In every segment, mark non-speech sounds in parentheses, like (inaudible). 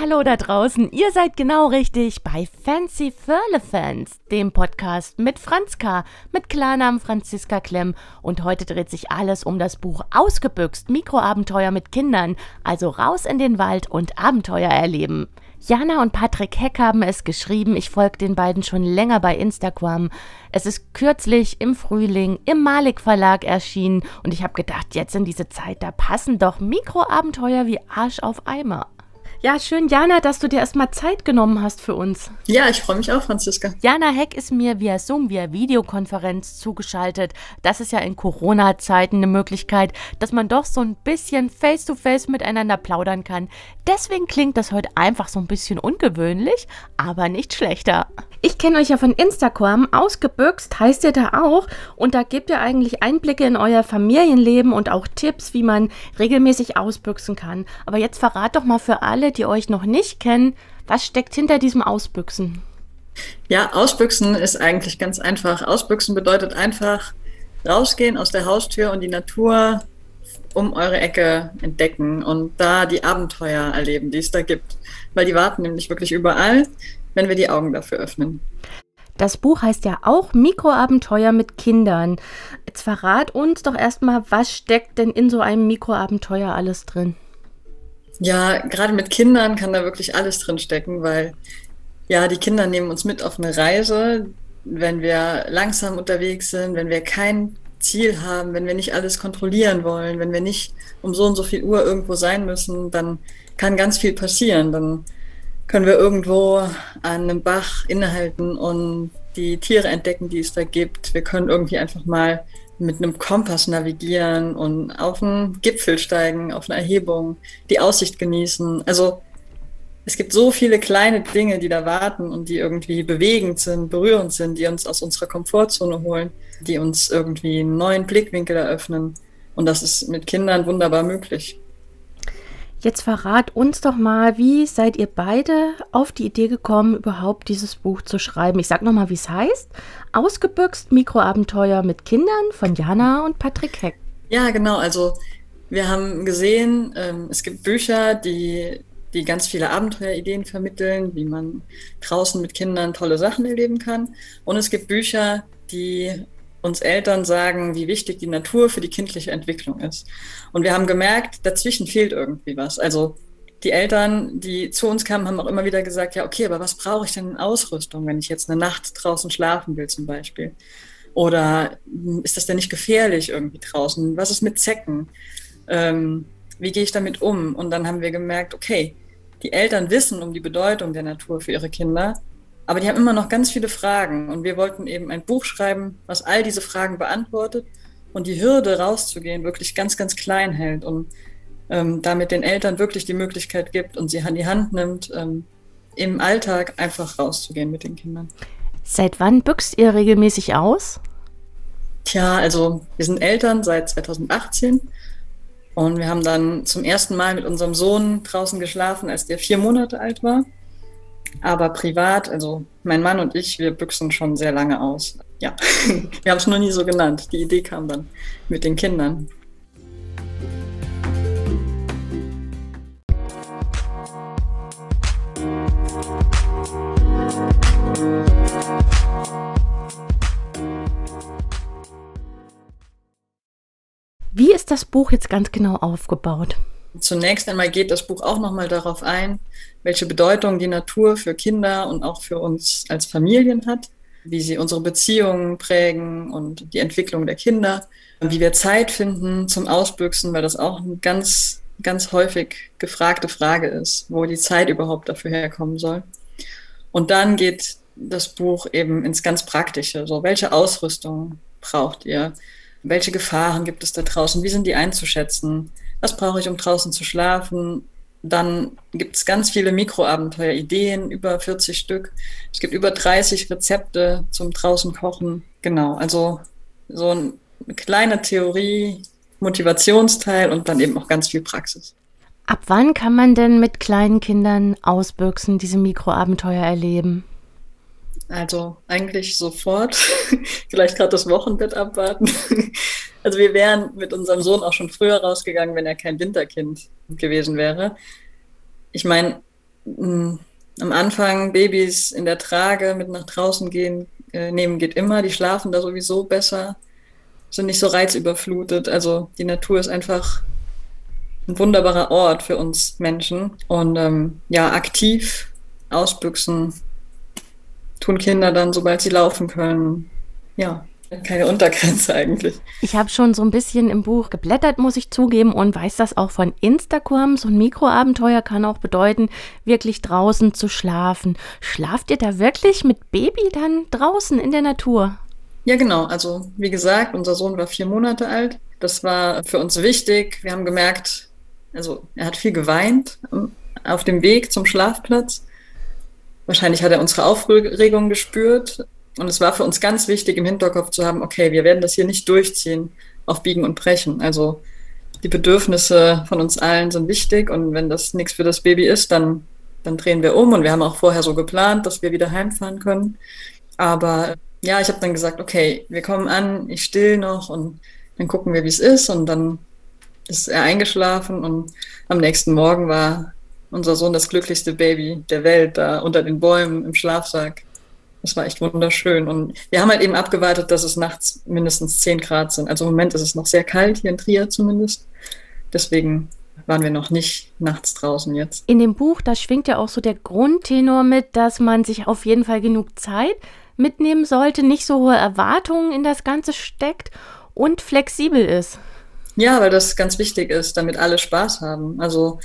Hallo da draußen, ihr seid genau richtig bei Fancy Firlefanz, dem Podcast mit Franzka, mit Klarnamen Franziska Klemm. Und heute dreht sich alles um das Buch Ausgebüxt, Mikroabenteuer mit Kindern, also raus in den Wald und Abenteuer erleben. Jana und Patrick Heck haben es geschrieben. Ich folge den beiden schon länger bei Instagram. Es ist kürzlich im Frühling im Malik Verlag erschienen und ich habe gedacht, jetzt in diese Zeit, da passen doch Mikroabenteuer wie Arsch auf Eimer. Ja, schön, Jana, dass du dir erstmal Zeit genommen hast für uns. Ja, ich freue mich auch, Franziska. Jana Heck ist mir via Zoom, via Videokonferenz zugeschaltet. Das ist ja in Corona-Zeiten eine Möglichkeit, dass man doch so ein bisschen face-to-face -face miteinander plaudern kann. Deswegen klingt das heute einfach so ein bisschen ungewöhnlich, aber nicht schlechter. Ich kenne euch ja von Instagram. Ausgebüxt heißt ihr da auch. Und da gebt ihr eigentlich Einblicke in euer Familienleben und auch Tipps, wie man regelmäßig ausbüchsen kann. Aber jetzt verrat doch mal für alle, die euch noch nicht kennen, was steckt hinter diesem Ausbüchsen? Ja, Ausbüchsen ist eigentlich ganz einfach. Ausbüchsen bedeutet einfach rausgehen aus der Haustür und die Natur um eure Ecke entdecken und da die Abenteuer erleben, die es da gibt. Weil die warten nämlich wirklich überall wenn wir die Augen dafür öffnen. Das Buch heißt ja auch Mikroabenteuer mit Kindern. Jetzt verrat uns doch erstmal, was steckt denn in so einem Mikroabenteuer alles drin? Ja, gerade mit Kindern kann da wirklich alles drin stecken, weil ja, die Kinder nehmen uns mit auf eine Reise, wenn wir langsam unterwegs sind, wenn wir kein Ziel haben, wenn wir nicht alles kontrollieren wollen, wenn wir nicht um so und so viel Uhr irgendwo sein müssen, dann kann ganz viel passieren. Dann können wir irgendwo an einem Bach innehalten und die Tiere entdecken, die es da gibt. Wir können irgendwie einfach mal mit einem Kompass navigieren und auf einen Gipfel steigen, auf eine Erhebung, die Aussicht genießen. Also es gibt so viele kleine Dinge, die da warten und die irgendwie bewegend sind, berührend sind, die uns aus unserer Komfortzone holen, die uns irgendwie einen neuen Blickwinkel eröffnen. Und das ist mit Kindern wunderbar möglich. Jetzt verrat uns doch mal, wie seid ihr beide auf die Idee gekommen, überhaupt dieses Buch zu schreiben? Ich sag noch mal, wie es heißt. Ausgebüxt Mikroabenteuer mit Kindern von Jana und Patrick Heck. Ja, genau. Also wir haben gesehen, ähm, es gibt Bücher, die, die ganz viele Abenteuerideen vermitteln, wie man draußen mit Kindern tolle Sachen erleben kann. Und es gibt Bücher, die uns Eltern sagen, wie wichtig die Natur für die kindliche Entwicklung ist. Und wir haben gemerkt, dazwischen fehlt irgendwie was. Also die Eltern, die zu uns kamen, haben auch immer wieder gesagt, ja, okay, aber was brauche ich denn in Ausrüstung, wenn ich jetzt eine Nacht draußen schlafen will zum Beispiel? Oder ist das denn nicht gefährlich irgendwie draußen? Was ist mit Zecken? Ähm, wie gehe ich damit um? Und dann haben wir gemerkt, okay, die Eltern wissen um die Bedeutung der Natur für ihre Kinder, aber die haben immer noch ganz viele Fragen und wir wollten eben ein Buch schreiben, was all diese Fragen beantwortet und die Hürde rauszugehen wirklich ganz, ganz klein hält und ähm, damit den Eltern wirklich die Möglichkeit gibt und sie an die Hand nimmt, ähm, im Alltag einfach rauszugehen mit den Kindern. Seit wann büchst ihr regelmäßig aus? Tja, also wir sind Eltern seit 2018 und wir haben dann zum ersten Mal mit unserem Sohn draußen geschlafen, als der vier Monate alt war. Aber privat, also mein Mann und ich, wir büchsen schon sehr lange aus. Ja, (laughs) wir haben es nur nie so genannt. Die Idee kam dann mit den Kindern. Wie ist das Buch jetzt ganz genau aufgebaut? Zunächst einmal geht das Buch auch nochmal darauf ein, welche Bedeutung die Natur für Kinder und auch für uns als Familien hat, wie sie unsere Beziehungen prägen und die Entwicklung der Kinder, wie wir Zeit finden zum Ausbüchsen, weil das auch eine ganz, ganz häufig gefragte Frage ist, wo die Zeit überhaupt dafür herkommen soll. Und dann geht das Buch eben ins ganz Praktische. So, welche Ausrüstung braucht ihr? Welche Gefahren gibt es da draußen? Wie sind die einzuschätzen? Was brauche ich, um draußen zu schlafen? Dann gibt es ganz viele Mikroabenteuer-Ideen, über 40 Stück. Es gibt über 30 Rezepte zum draußen kochen. Genau, also so eine kleine Theorie, Motivationsteil und dann eben auch ganz viel Praxis. Ab wann kann man denn mit kleinen Kindern ausbüchsen, diese Mikroabenteuer erleben? Also eigentlich sofort. (laughs) Vielleicht gerade das Wochenbett abwarten. Also wir wären mit unserem Sohn auch schon früher rausgegangen, wenn er kein Winterkind gewesen wäre. Ich meine, mh, am Anfang Babys in der Trage mit nach draußen gehen, äh, nehmen geht immer. Die schlafen da sowieso besser, sind nicht so reizüberflutet. Also die Natur ist einfach ein wunderbarer Ort für uns Menschen. Und ähm, ja, aktiv ausbüchsen tun Kinder dann, sobald sie laufen können. Ja, keine Untergrenze eigentlich. Ich habe schon so ein bisschen im Buch geblättert, muss ich zugeben, und weiß das auch von Instagram. So ein Mikroabenteuer kann auch bedeuten, wirklich draußen zu schlafen. Schlaft ihr da wirklich mit Baby dann draußen in der Natur? Ja, genau. Also wie gesagt, unser Sohn war vier Monate alt. Das war für uns wichtig. Wir haben gemerkt, also er hat viel geweint ähm, auf dem Weg zum Schlafplatz. Wahrscheinlich hat er unsere Aufregung gespürt. Und es war für uns ganz wichtig, im Hinterkopf zu haben, okay, wir werden das hier nicht durchziehen auf Biegen und Brechen. Also die Bedürfnisse von uns allen sind wichtig und wenn das nichts für das Baby ist, dann, dann drehen wir um und wir haben auch vorher so geplant, dass wir wieder heimfahren können. Aber ja, ich habe dann gesagt, okay, wir kommen an, ich still noch und dann gucken wir, wie es ist und dann ist er eingeschlafen und am nächsten Morgen war unser Sohn das glücklichste Baby der Welt da unter den Bäumen im Schlafsack. Das war echt wunderschön. Und wir haben halt eben abgewartet, dass es nachts mindestens 10 Grad sind. Also im Moment ist es noch sehr kalt, hier in Trier zumindest. Deswegen waren wir noch nicht nachts draußen jetzt. In dem Buch, da schwingt ja auch so der Grundtenor mit, dass man sich auf jeden Fall genug Zeit mitnehmen sollte, nicht so hohe Erwartungen in das Ganze steckt und flexibel ist. Ja, weil das ganz wichtig ist, damit alle Spaß haben. Also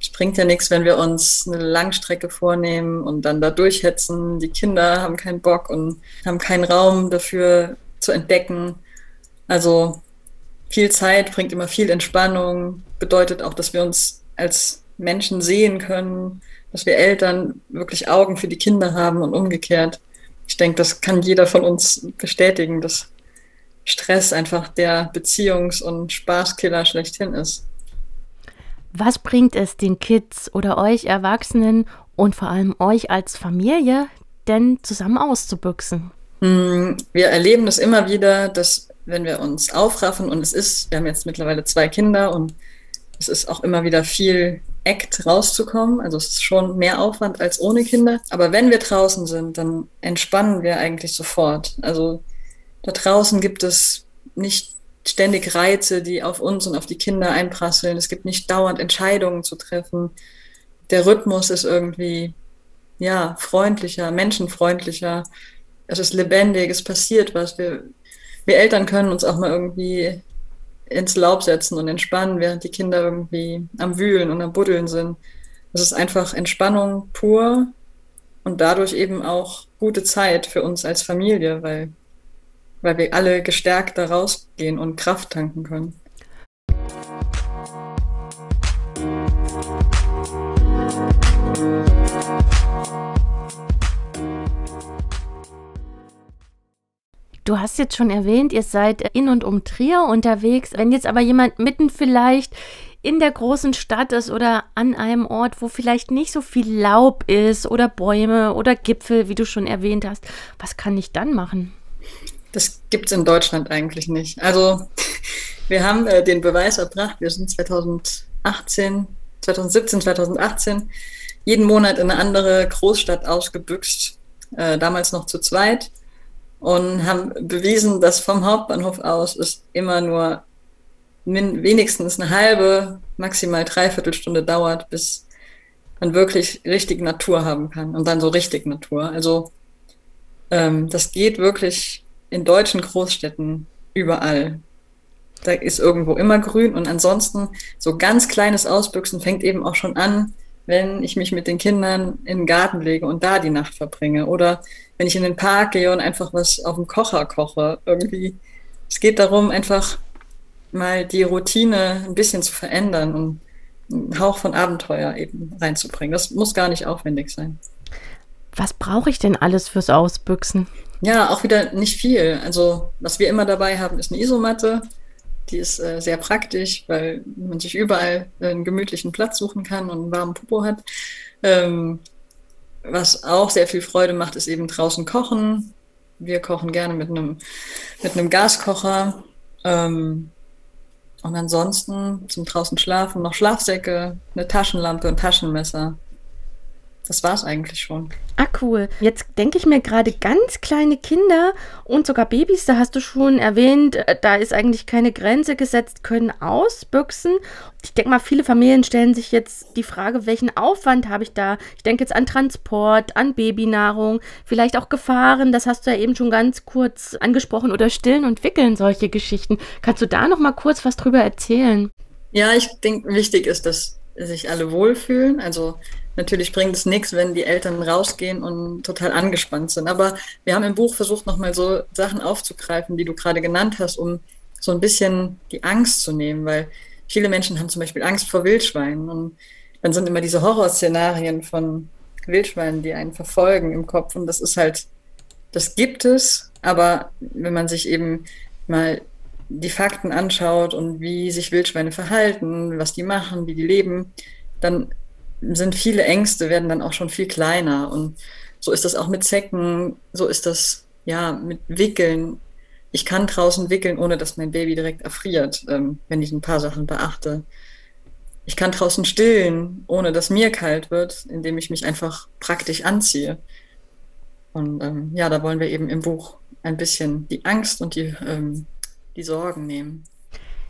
es bringt ja nichts, wenn wir uns eine Langstrecke vornehmen und dann da durchhetzen. Die Kinder haben keinen Bock und haben keinen Raum dafür zu entdecken. Also viel Zeit bringt immer viel Entspannung, bedeutet auch, dass wir uns als Menschen sehen können, dass wir Eltern wirklich Augen für die Kinder haben und umgekehrt. Ich denke, das kann jeder von uns bestätigen, dass Stress einfach der Beziehungs- und Spaßkiller schlechthin ist. Was bringt es den Kids oder euch Erwachsenen und vor allem euch als Familie denn zusammen auszubüchsen? Hm, wir erleben das immer wieder, dass wenn wir uns aufraffen und es ist, wir haben jetzt mittlerweile zwei Kinder und es ist auch immer wieder viel Act rauszukommen. Also es ist schon mehr Aufwand als ohne Kinder. Aber wenn wir draußen sind, dann entspannen wir eigentlich sofort. Also da draußen gibt es nicht ständig Reize, die auf uns und auf die Kinder einprasseln. Es gibt nicht dauernd Entscheidungen zu treffen. Der Rhythmus ist irgendwie, ja, freundlicher, menschenfreundlicher. Es ist lebendig, es passiert was. Wir, wir Eltern können uns auch mal irgendwie ins Laub setzen und entspannen, während die Kinder irgendwie am Wühlen und am Buddeln sind. Es ist einfach Entspannung pur und dadurch eben auch gute Zeit für uns als Familie, weil weil wir alle gestärkt da rausgehen und Kraft tanken können. Du hast jetzt schon erwähnt, ihr seid in und um Trier unterwegs. Wenn jetzt aber jemand mitten vielleicht in der großen Stadt ist oder an einem Ort, wo vielleicht nicht so viel Laub ist oder Bäume oder Gipfel, wie du schon erwähnt hast, was kann ich dann machen? Das gibt es in Deutschland eigentlich nicht. Also (laughs) wir haben äh, den Beweis erbracht, wir sind 2018, 2017, 2018 jeden Monat in eine andere Großstadt ausgebüxt, äh, damals noch zu zweit und haben bewiesen, dass vom Hauptbahnhof aus es immer nur wenigstens eine halbe, maximal dreiviertel Stunde dauert, bis man wirklich richtig Natur haben kann und dann so richtig Natur. Also ähm, das geht wirklich in deutschen Großstädten überall. Da ist irgendwo immer grün und ansonsten so ganz kleines Ausbüchsen fängt eben auch schon an, wenn ich mich mit den Kindern in den Garten lege und da die Nacht verbringe oder wenn ich in den Park gehe und einfach was auf dem Kocher koche. Irgendwie, es geht darum, einfach mal die Routine ein bisschen zu verändern und einen Hauch von Abenteuer eben reinzubringen. Das muss gar nicht aufwendig sein. Was brauche ich denn alles fürs Ausbüchsen? Ja, auch wieder nicht viel. Also, was wir immer dabei haben, ist eine Isomatte. Die ist äh, sehr praktisch, weil man sich überall einen gemütlichen Platz suchen kann und einen warmen Popo hat. Ähm, was auch sehr viel Freude macht, ist eben draußen kochen. Wir kochen gerne mit einem, mit einem Gaskocher. Ähm, und ansonsten zum draußen schlafen noch Schlafsäcke, eine Taschenlampe und Taschenmesser. Das war es eigentlich schon. Ah, cool. Jetzt denke ich mir gerade ganz kleine Kinder und sogar Babys, da hast du schon erwähnt, äh, da ist eigentlich keine Grenze gesetzt, können ausbüchsen. Ich denke mal, viele Familien stellen sich jetzt die Frage, welchen Aufwand habe ich da? Ich denke jetzt an Transport, an Babynahrung, vielleicht auch Gefahren, das hast du ja eben schon ganz kurz angesprochen, oder stillen und wickeln solche Geschichten. Kannst du da noch mal kurz was drüber erzählen? Ja, ich denke, wichtig ist, dass sich alle wohlfühlen. Also natürlich bringt es nichts, wenn die Eltern rausgehen und total angespannt sind. Aber wir haben im Buch versucht, nochmal so Sachen aufzugreifen, die du gerade genannt hast, um so ein bisschen die Angst zu nehmen, weil viele Menschen haben zum Beispiel Angst vor Wildschweinen. Und dann sind immer diese Horrorszenarien von Wildschweinen, die einen verfolgen im Kopf. Und das ist halt, das gibt es, aber wenn man sich eben mal die Fakten anschaut und wie sich Wildschweine verhalten, was die machen, wie die leben, dann sind viele Ängste, werden dann auch schon viel kleiner. Und so ist das auch mit Zecken, so ist das ja mit Wickeln. Ich kann draußen wickeln, ohne dass mein Baby direkt erfriert, ähm, wenn ich ein paar Sachen beachte. Ich kann draußen stillen, ohne dass mir kalt wird, indem ich mich einfach praktisch anziehe. Und ähm, ja, da wollen wir eben im Buch ein bisschen die Angst und die, ähm, die Sorgen nehmen.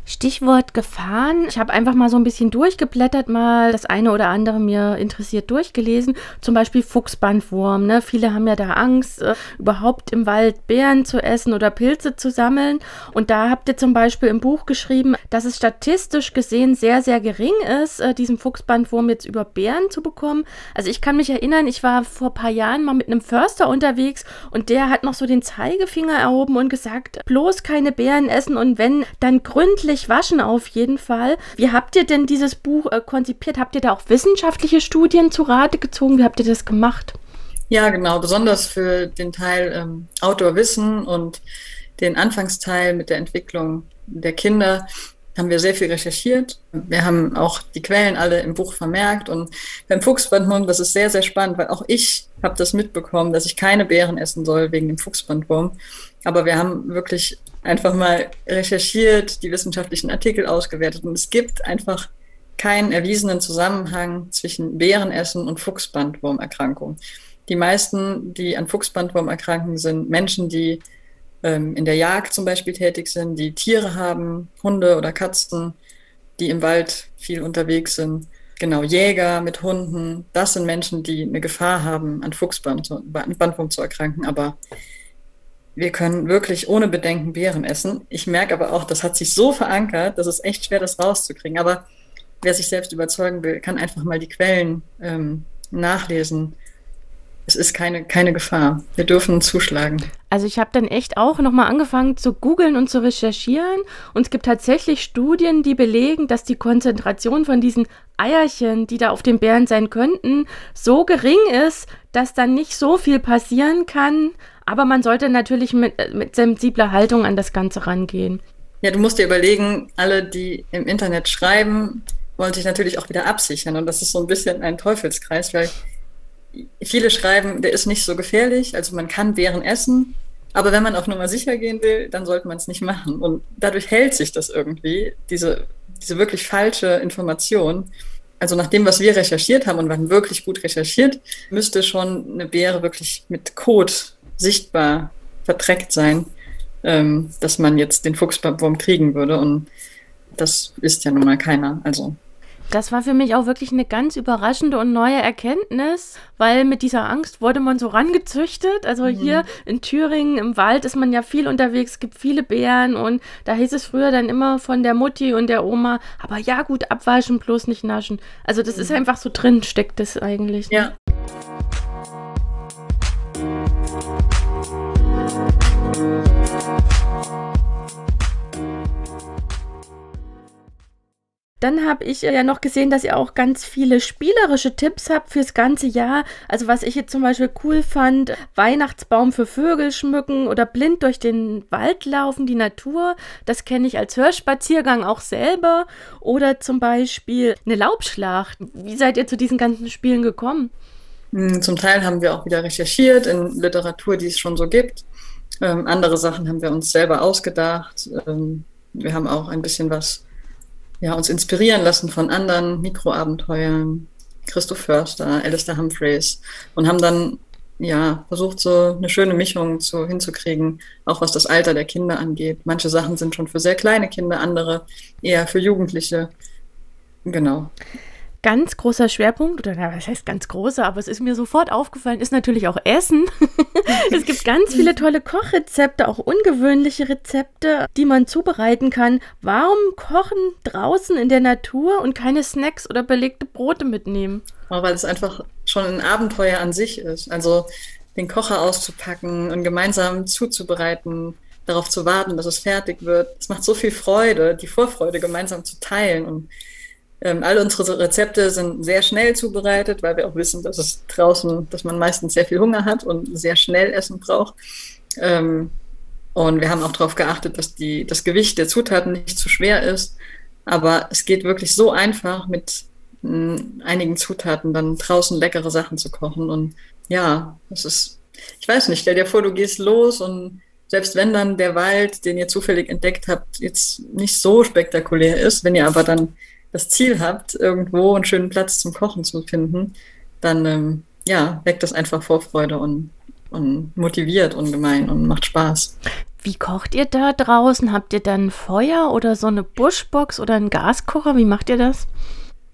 Stichwort Gefahren. Ich habe einfach mal so ein bisschen durchgeblättert, mal das eine oder andere mir interessiert durchgelesen. Zum Beispiel Fuchsbandwurm. Ne? Viele haben ja da Angst, äh, überhaupt im Wald Beeren zu essen oder Pilze zu sammeln. Und da habt ihr zum Beispiel im Buch geschrieben, dass es statistisch gesehen sehr, sehr gering ist, äh, diesen Fuchsbandwurm jetzt über Bären zu bekommen. Also ich kann mich erinnern, ich war vor ein paar Jahren mal mit einem Förster unterwegs und der hat noch so den Zeigefinger erhoben und gesagt, bloß keine Bären essen und wenn, dann gründlich ordentlich waschen auf jeden Fall. Wie habt ihr denn dieses Buch äh, konzipiert? Habt ihr da auch wissenschaftliche Studien zu Rate gezogen? Wie habt ihr das gemacht? Ja, genau. Besonders für den Teil ähm, Outdoor-Wissen und den Anfangsteil mit der Entwicklung der Kinder haben wir sehr viel recherchiert. Wir haben auch die Quellen alle im Buch vermerkt. Und beim Fuchsbandwurm, das ist sehr, sehr spannend, weil auch ich habe das mitbekommen, dass ich keine Beeren essen soll wegen dem Fuchsbandwurm. Aber wir haben wirklich einfach mal recherchiert, die wissenschaftlichen Artikel ausgewertet und es gibt einfach keinen erwiesenen Zusammenhang zwischen Bärenessen und Fuchsbandwurmerkrankung. Die meisten, die an Fuchsbandwurm erkranken, sind Menschen, die ähm, in der Jagd zum Beispiel tätig sind, die Tiere haben, Hunde oder Katzen, die im Wald viel unterwegs sind. Genau, Jäger mit Hunden, das sind Menschen, die eine Gefahr haben, an Fuchsbandwurm zu erkranken, aber wir können wirklich ohne Bedenken Beeren essen. Ich merke aber auch, das hat sich so verankert, dass es echt schwer, das rauszukriegen. Aber wer sich selbst überzeugen will, kann einfach mal die Quellen ähm, nachlesen. Es ist keine, keine Gefahr. Wir dürfen zuschlagen. Also ich habe dann echt auch nochmal angefangen zu googeln und zu recherchieren. Und es gibt tatsächlich Studien, die belegen, dass die Konzentration von diesen Eierchen, die da auf den Bären sein könnten, so gering ist, dass dann nicht so viel passieren kann. Aber man sollte natürlich mit, mit sensibler Haltung an das Ganze rangehen. Ja, du musst dir überlegen, alle, die im Internet schreiben, wollen sich natürlich auch wieder absichern. Und das ist so ein bisschen ein Teufelskreis, weil viele schreiben, der ist nicht so gefährlich, also man kann Beeren essen, aber wenn man auf Nummer sicher gehen will, dann sollte man es nicht machen. Und dadurch hält sich das irgendwie, diese, diese wirklich falsche Information. Also nach dem, was wir recherchiert haben und wir wirklich gut recherchiert, müsste schon eine Beere wirklich mit Kot sichtbar verdreckt sein, ähm, dass man jetzt den Fuchswurm kriegen würde. Und das ist ja nun mal keiner. Also das war für mich auch wirklich eine ganz überraschende und neue Erkenntnis, weil mit dieser Angst wurde man so rangezüchtet. Also mhm. hier in Thüringen im Wald ist man ja viel unterwegs, es gibt viele Bären und da hieß es früher dann immer von der Mutti und der Oma, aber ja gut, abwaschen, bloß nicht naschen. Also das mhm. ist einfach so drin, steckt das eigentlich. Ne? Ja. Dann habe ich ja noch gesehen, dass ihr auch ganz viele spielerische Tipps habt fürs ganze Jahr. Also was ich jetzt zum Beispiel cool fand, Weihnachtsbaum für Vögel schmücken oder blind durch den Wald laufen, die Natur. Das kenne ich als Hörspaziergang auch selber. Oder zum Beispiel eine Laubschlacht. Wie seid ihr zu diesen ganzen Spielen gekommen? Hm, zum Teil haben wir auch wieder recherchiert in Literatur, die es schon so gibt. Ähm, andere Sachen haben wir uns selber ausgedacht. Ähm, wir haben auch ein bisschen was ja, uns inspirieren lassen von anderen Mikroabenteuern. Christoph Förster, Alistair Humphreys und haben dann ja, versucht so eine schöne Mischung zu, hinzukriegen, auch was das Alter der Kinder angeht. Manche Sachen sind schon für sehr kleine Kinder, andere eher für Jugendliche. Genau ganz großer Schwerpunkt, oder was heißt ganz großer, aber es ist mir sofort aufgefallen, ist natürlich auch Essen. (laughs) es gibt ganz viele tolle Kochrezepte, auch ungewöhnliche Rezepte, die man zubereiten kann. Warum kochen draußen in der Natur und keine Snacks oder belegte Brote mitnehmen? Oh, weil es einfach schon ein Abenteuer an sich ist. Also den Kocher auszupacken und gemeinsam zuzubereiten, darauf zu warten, dass es fertig wird. Es macht so viel Freude, die Vorfreude gemeinsam zu teilen und ähm, all unsere Rezepte sind sehr schnell zubereitet, weil wir auch wissen, dass es draußen, dass man meistens sehr viel Hunger hat und sehr schnell Essen braucht. Ähm, und wir haben auch darauf geachtet, dass die, das Gewicht der Zutaten nicht zu schwer ist. Aber es geht wirklich so einfach, mit mh, einigen Zutaten dann draußen leckere Sachen zu kochen. Und ja, es ist, ich weiß nicht, stell dir vor, du gehst los und selbst wenn dann der Wald, den ihr zufällig entdeckt habt, jetzt nicht so spektakulär ist, wenn ihr aber dann das Ziel habt, irgendwo einen schönen Platz zum Kochen zu finden, dann ähm, ja, weckt das einfach Vorfreude und, und motiviert ungemein und macht Spaß. Wie kocht ihr da draußen? Habt ihr dann Feuer oder so eine Buschbox oder einen Gaskocher? Wie macht ihr das?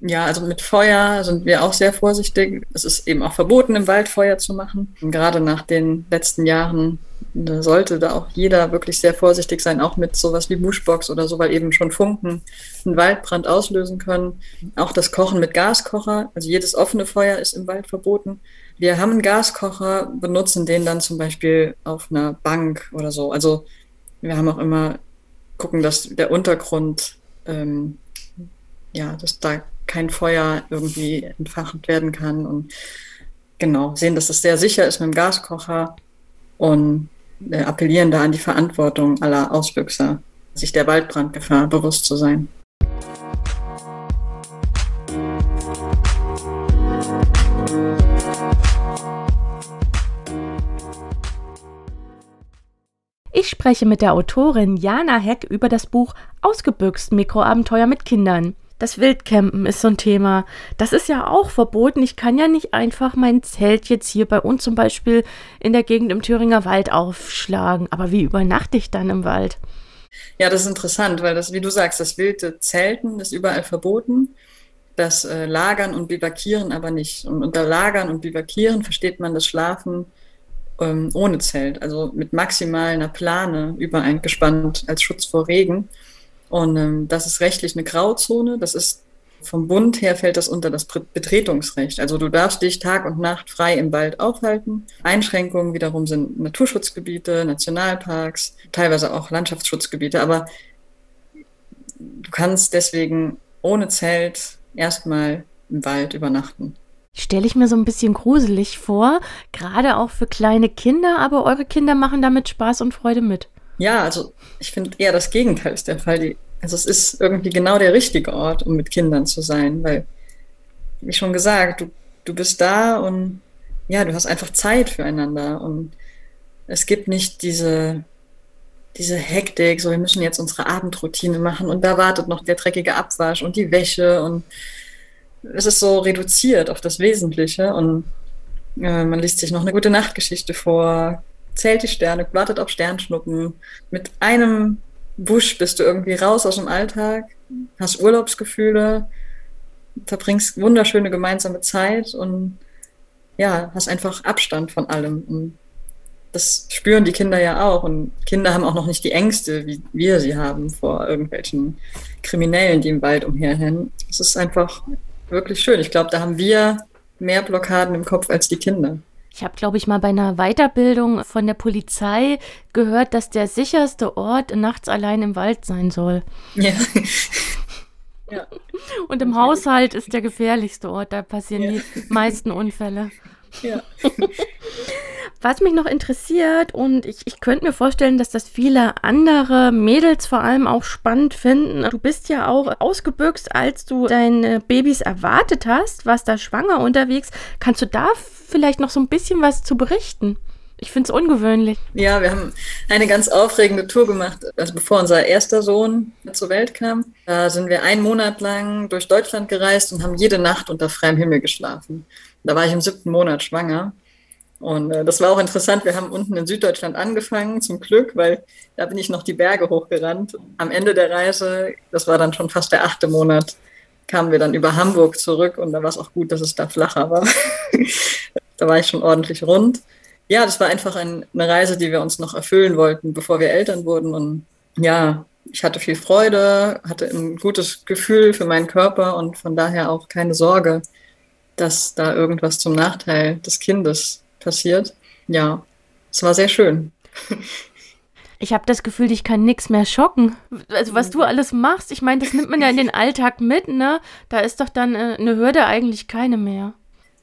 Ja, also mit Feuer sind wir auch sehr vorsichtig. Es ist eben auch verboten, im Wald Feuer zu machen. Und gerade nach den letzten Jahren da sollte da auch jeder wirklich sehr vorsichtig sein, auch mit sowas wie Bushbox oder so, weil eben schon Funken einen Waldbrand auslösen können. Auch das Kochen mit Gaskocher, also jedes offene Feuer ist im Wald verboten. Wir haben einen Gaskocher, benutzen den dann zum Beispiel auf einer Bank oder so. Also wir haben auch immer gucken, dass der Untergrund, ähm, ja, dass da kein Feuer irgendwie entfacht werden kann und genau, sehen, dass es sehr sicher ist mit dem Gaskocher und appellieren da an die Verantwortung aller Ausbüchser, sich der Waldbrandgefahr bewusst zu sein. Ich spreche mit der Autorin Jana Heck über das Buch Ausgebüxt Mikroabenteuer mit Kindern. Das Wildcampen ist so ein Thema. Das ist ja auch verboten. Ich kann ja nicht einfach mein Zelt jetzt hier bei uns zum Beispiel in der Gegend im Thüringer Wald aufschlagen. Aber wie übernachte ich dann im Wald? Ja, das ist interessant, weil das, wie du sagst, das wilde Zelten ist überall verboten. Das äh, Lagern und Bivakieren aber nicht. Und unter Lagern und Bivakieren versteht man das Schlafen ähm, ohne Zelt, also mit maximal einer Plane übereingespannt als Schutz vor Regen. Und ähm, das ist rechtlich eine Grauzone. Das ist vom Bund her fällt das unter das Betretungsrecht. Also du darfst dich Tag und Nacht frei im Wald aufhalten. Einschränkungen wiederum sind Naturschutzgebiete, Nationalparks, teilweise auch Landschaftsschutzgebiete. Aber du kannst deswegen ohne Zelt erstmal im Wald übernachten. Stelle ich mir so ein bisschen gruselig vor, gerade auch für kleine Kinder, aber eure Kinder machen damit Spaß und Freude mit. Ja, also ich finde eher das Gegenteil ist der Fall. Die, also es ist irgendwie genau der richtige Ort, um mit Kindern zu sein, weil, wie schon gesagt, du, du bist da und ja, du hast einfach Zeit füreinander und es gibt nicht diese, diese Hektik, so wir müssen jetzt unsere Abendroutine machen und da wartet noch der dreckige Abwasch und die Wäsche und es ist so reduziert auf das Wesentliche und äh, man liest sich noch eine gute Nachtgeschichte vor, zählt die Sterne, wartet auf Sternschnuppen. Mit einem Busch bist du irgendwie raus aus dem Alltag, hast Urlaubsgefühle, verbringst wunderschöne gemeinsame Zeit und ja, hast einfach Abstand von allem. Und das spüren die Kinder ja auch. Und Kinder haben auch noch nicht die Ängste, wie wir sie haben vor irgendwelchen Kriminellen, die im Wald umherrennen. Es ist einfach wirklich schön. Ich glaube, da haben wir mehr Blockaden im Kopf als die Kinder. Ich habe, glaube ich, mal bei einer Weiterbildung von der Polizei gehört, dass der sicherste Ort nachts allein im Wald sein soll. Ja. (laughs) ja. Und im Haushalt ist der gefährlichste Ort, da passieren ja. die meisten Unfälle. Ja. (laughs) Was mich noch interessiert, und ich, ich könnte mir vorstellen, dass das viele andere Mädels vor allem auch spannend finden. Du bist ja auch ausgebüxt, als du deine Babys erwartet hast, warst da schwanger unterwegs. Kannst du da vielleicht noch so ein bisschen was zu berichten? Ich finde es ungewöhnlich. Ja, wir haben eine ganz aufregende Tour gemacht, also bevor unser erster Sohn zur Welt kam. Da sind wir einen Monat lang durch Deutschland gereist und haben jede Nacht unter freiem Himmel geschlafen. Da war ich im siebten Monat schwanger. Und äh, das war auch interessant. Wir haben unten in Süddeutschland angefangen, zum Glück, weil da bin ich noch die Berge hochgerannt. Am Ende der Reise, das war dann schon fast der achte Monat, kamen wir dann über Hamburg zurück und da war es auch gut, dass es da flacher war. (laughs) da war ich schon ordentlich rund ja, das war einfach ein, eine Reise, die wir uns noch erfüllen wollten, bevor wir Eltern wurden. Und ja, ich hatte viel Freude, hatte ein gutes Gefühl für meinen Körper und von daher auch keine Sorge, dass da irgendwas zum Nachteil des Kindes passiert. Ja, es war sehr schön. Ich habe das Gefühl, ich kann nichts mehr schocken. Also was du alles machst, ich meine, das nimmt man ja in den Alltag mit, ne? Da ist doch dann äh, eine Hürde eigentlich keine mehr.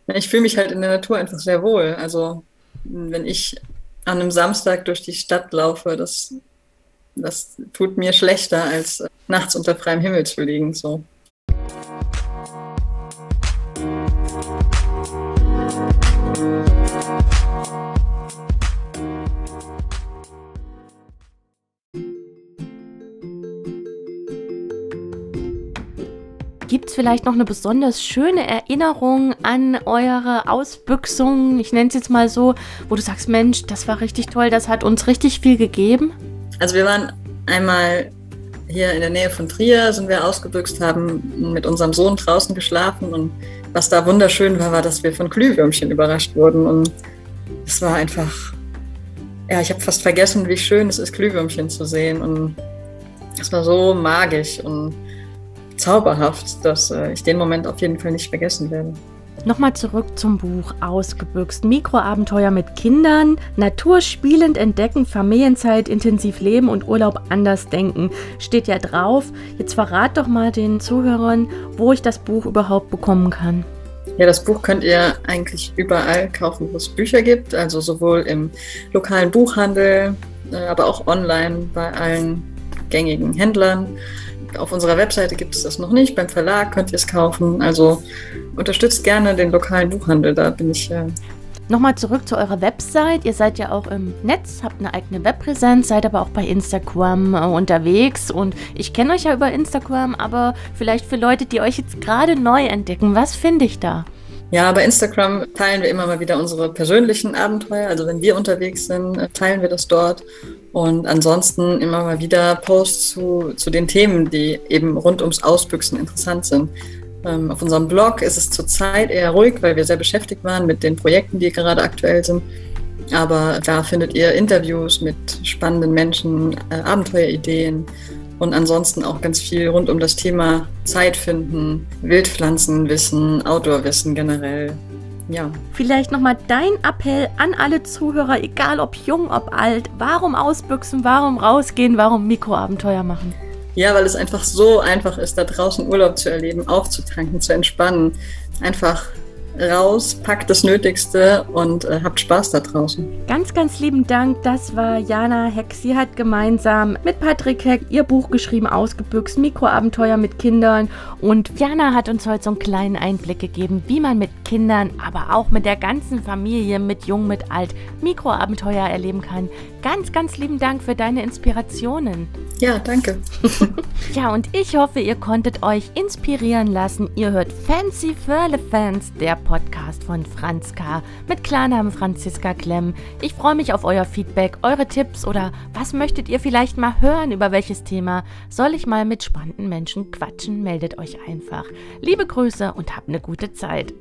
Ich fühle mich halt in der Natur einfach sehr wohl. Also wenn ich an einem Samstag durch die Stadt laufe, das, das tut mir schlechter, als nachts unter freiem Himmel zu liegen. So. Gibt es vielleicht noch eine besonders schöne Erinnerung an eure Ausbüchsung, ich nenne es jetzt mal so, wo du sagst, Mensch, das war richtig toll, das hat uns richtig viel gegeben? Also wir waren einmal hier in der Nähe von Trier, sind wir ausgebüxt, haben mit unserem Sohn draußen geschlafen und was da wunderschön war, war, dass wir von Glühwürmchen überrascht wurden und es war einfach, ja, ich habe fast vergessen, wie schön es ist, Glühwürmchen zu sehen und es war so magisch und zauberhaft, dass äh, ich den Moment auf jeden Fall nicht vergessen werde. Nochmal zurück zum Buch Ausgebüxt. Mikroabenteuer mit Kindern, Naturspielend entdecken, Familienzeit, intensiv leben und Urlaub anders denken. Steht ja drauf. Jetzt verrat doch mal den Zuhörern, wo ich das Buch überhaupt bekommen kann. Ja, das Buch könnt ihr eigentlich überall kaufen, wo es Bücher gibt. Also sowohl im lokalen Buchhandel, äh, aber auch online bei allen gängigen Händlern. Auf unserer Webseite gibt es das noch nicht. Beim Verlag könnt ihr es kaufen. Also unterstützt gerne den lokalen Buchhandel. Da bin ich. Äh Nochmal zurück zu eurer Website. Ihr seid ja auch im Netz, habt eine eigene Webpräsenz, seid aber auch bei Instagram äh, unterwegs. Und ich kenne euch ja über Instagram, aber vielleicht für Leute, die euch jetzt gerade neu entdecken, was finde ich da? Ja, bei Instagram teilen wir immer mal wieder unsere persönlichen Abenteuer. Also wenn wir unterwegs sind, äh, teilen wir das dort. Und ansonsten immer mal wieder Posts zu, zu den Themen, die eben rund ums Ausbüchsen interessant sind. Ähm, auf unserem Blog ist es zurzeit eher ruhig, weil wir sehr beschäftigt waren mit den Projekten, die gerade aktuell sind. Aber da findet ihr Interviews mit spannenden Menschen, äh, Abenteuerideen und ansonsten auch ganz viel rund um das Thema Zeit finden, Wildpflanzenwissen, Outdoorwissen generell. Ja. Vielleicht nochmal dein Appell an alle Zuhörer, egal ob jung, ob alt. Warum ausbüchsen, warum rausgehen, warum Mikroabenteuer machen? Ja, weil es einfach so einfach ist, da draußen Urlaub zu erleben, aufzutanken, zu entspannen. Einfach raus, packt das Nötigste und äh, habt Spaß da draußen. Ganz, ganz lieben Dank. Das war Jana Heck. Sie hat gemeinsam mit Patrick Heck ihr Buch geschrieben, Ausgebüxt, Mikroabenteuer mit Kindern. Und Jana hat uns heute so einen kleinen Einblick gegeben, wie man mit Kindern, aber auch mit der ganzen Familie, mit Jung, mit Alt, Mikroabenteuer erleben kann. Ganz, ganz lieben Dank für deine Inspirationen. Ja, danke. (laughs) ja, und ich hoffe, ihr konntet euch inspirieren lassen. Ihr hört Fancy Fans, der Podcast von Franz K. mit Klarnamen Franziska Klemm. Ich freue mich auf euer Feedback, eure Tipps oder was möchtet ihr vielleicht mal hören, über welches Thema soll ich mal mit spannenden Menschen quatschen? Meldet euch einfach. Liebe Grüße und habt eine gute Zeit.